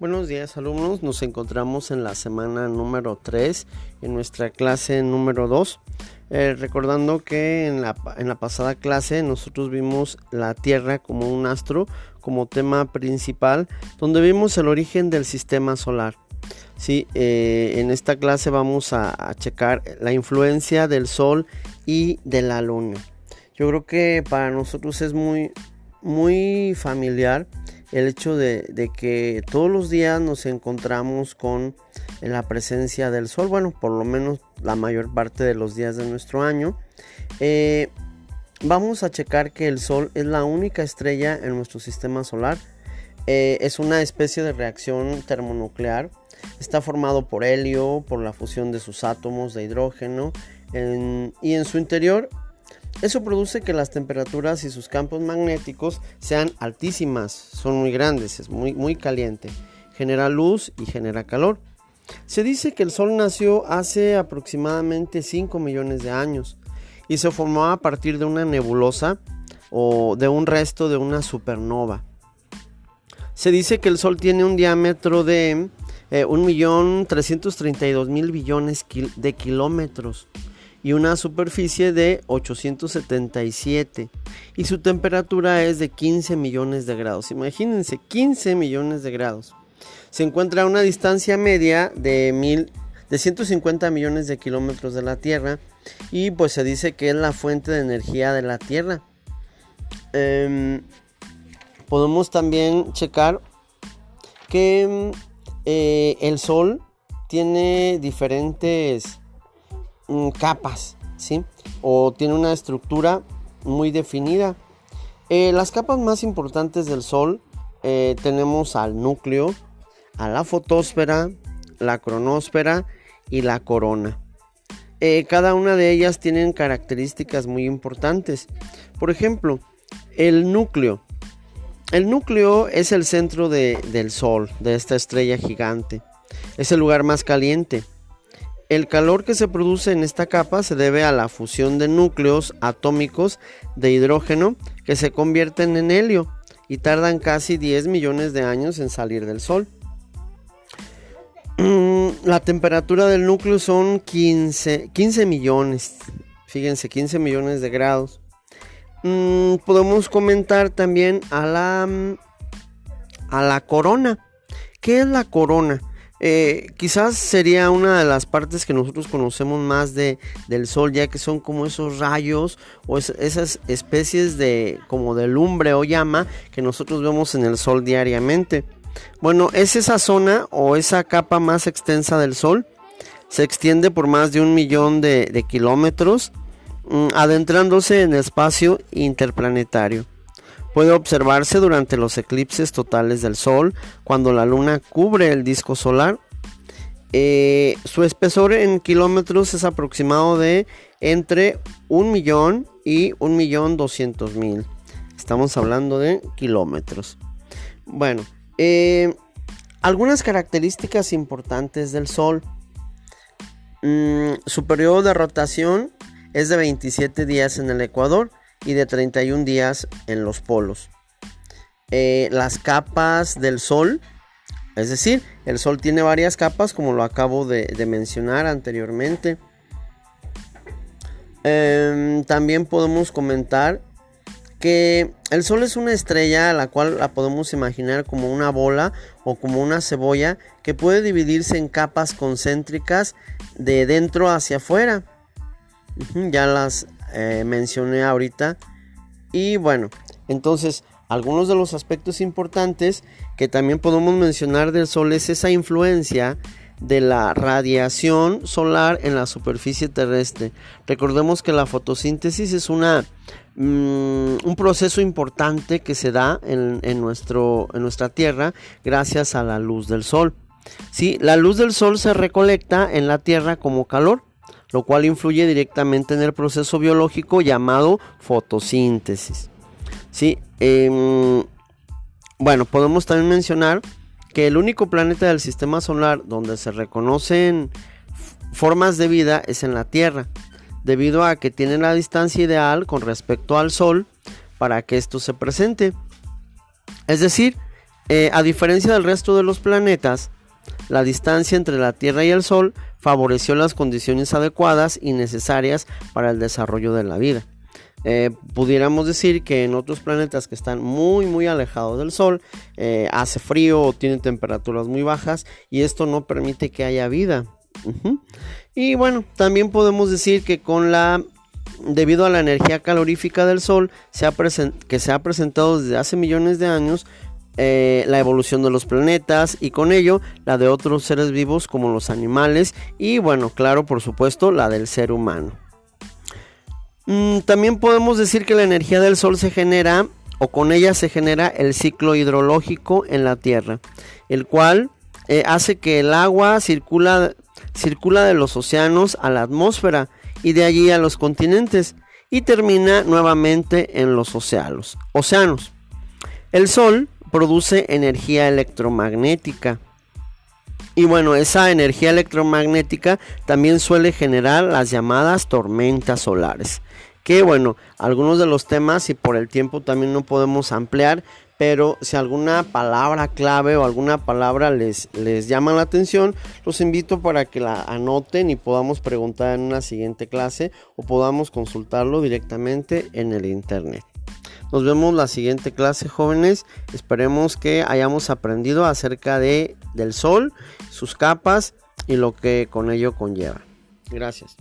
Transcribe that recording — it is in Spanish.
Buenos días alumnos, nos encontramos en la semana número 3, en nuestra clase número 2. Eh, recordando que en la, en la, pasada clase nosotros vimos la Tierra como un astro, como tema principal, donde vimos el origen del sistema solar. Sí, eh, en esta clase vamos a, a checar la influencia del Sol y de la Luna. Yo creo que para nosotros es muy, muy familiar el hecho de, que todos los días nos encontramos con la presencia del sol, bueno, por lo menos la mayor parte de los días de nuestro año. Eh, vamos a checar que el sol es la única estrella en nuestro sistema solar. Eh, es una especie de reacción termonuclear. Está formado por helio, por la fusión de sus átomos de hidrógeno y en su interior eso produce que las temperaturas y sus campos magnéticos sean altísimas, son muy grandes, es muy, muy caliente, genera luz y genera calor. Se dice que el Sol nació hace aproximadamente 5 millones de años y se formó a partir de una nebulosa o de un resto de una supernova. Se dice que el Sol tiene un diámetro de 1.332.000 eh, billones de kilómetros y una superficie de 877 y su temperatura es de 15 millones de grados. Imagínense, 15 millones de grados. Se encuentra a una distancia media de, mil, de 150 millones de kilómetros de la Tierra y pues se dice que es la fuente de energía de la Tierra. Em, podemos también checar que eh, el Sol tiene diferentes Mm, capas, ¿sí? O tiene una estructura muy definida. Eh, las capas más importantes del Sol eh, tenemos al núcleo, a la fotosfera, la cronósfera y la corona. Eh, cada una de ellas tienen características muy importantes. Por ejemplo, el núcleo. El núcleo es el centro del Sol, de esta estrella gigante. Es el lugar más caliente. El calor que se produce en esta capa se debe a la fusión de núcleos atómicos de hidrógeno que se convierten en helio y tardan casi 10 millones de años en salir del Sol. Mm, la temperatura del núcleo son 15, 15 millones, fíjense, 15 millones de grados. Mm, podemos comentar también a la, a la corona. ¿Qué es la corona? Eh, quizás sería una de las partes que nosotros conocemos más de, del sol, ya que son como esos rayos o esas especies de como lumbre o llama que nosotros vemos en el sol diariamente. Bueno, es esa zona o esa capa más extensa del sol. Se extiende por más de un millón de, kilómetros, mm, adentrándose en espacio interplanetario. Puede observarse durante los eclipses totales del Sol, cuando la Luna cubre el disco solar. Eh, su espesor en kilómetros es aproximado de entre un millón y un millón doscientos mil. Estamos hablando de kilómetros. Bueno, eh, algunas características importantes del Sol. Mm, su periodo de rotación es de 27 días en el Ecuador y de 31 días en los polos. Eh, las capas del Sol, es decir, el Sol tiene varias capas como lo acabo de, mencionar anteriormente. Em, también podemos comentar que el Sol es una estrella a la cual la podemos imaginar como una bola o como una cebolla que puede dividirse en capas concéntricas de dentro hacia afuera. Ya las eh, mencioné ahorita. Y bueno, entonces algunos de los aspectos importantes que también podemos mencionar del Sol es esa influencia de la radiación solar en la superficie terrestre. Recordemos que la fotosíntesis es una, mm, un proceso importante que se da en, nuestro, en nuestra Tierra gracias a la luz del Sol. ¿Sí? La luz del Sol se recolecta en la Tierra como calor lo cual influye directamente en el proceso biológico llamado fotosíntesis. ¿Sí? Em, bueno, podemos también mencionar que el único planeta del sistema solar donde se reconocen formas de vida es en la Tierra, debido a que tiene la distancia ideal con respecto al Sol para que esto se presente. Es decir, Eh, a diferencia del resto de los planetas, la distancia entre la Tierra y el Sol favoreció las condiciones adecuadas y necesarias para el desarrollo de la vida. Eh, pudiéramos decir que en otros planetas que están muy muy alejados del Sol eh, hace frío o tienen temperaturas muy bajas y esto no permite que haya vida. Y bueno, también podemos decir que con la debido a la energía calorífica del Sol que se ha presentado desde hace millones de años, eh, la evolución de los planetas y con ello la de otros seres vivos como los animales y bueno, claro, por supuesto, la del ser humano. Mm, también podemos decir que la energía del Sol se genera o con ella se genera el ciclo hidrológico en la Tierra, el cual eh, hace que el agua circula, circula de los océanos a la atmósfera y de allí a los continentes y termina nuevamente en los océanos. océanos. El Sol produce energía electromagnética. Y bueno, esa energía electromagnética también suele generar las llamadas tormentas solares. Que bueno, algunos de los temas y por el tiempo también no podemos ampliar, pero si alguna palabra clave o alguna palabra les, les llama la atención, los invito para que la anoten y podamos preguntar en una siguiente clase o podamos consultarlo directamente en el internet. Nos vemos la siguiente clase, jóvenes. Esperemos que hayamos aprendido acerca de, del sol, sus capas y lo que con ello conlleva. Gracias.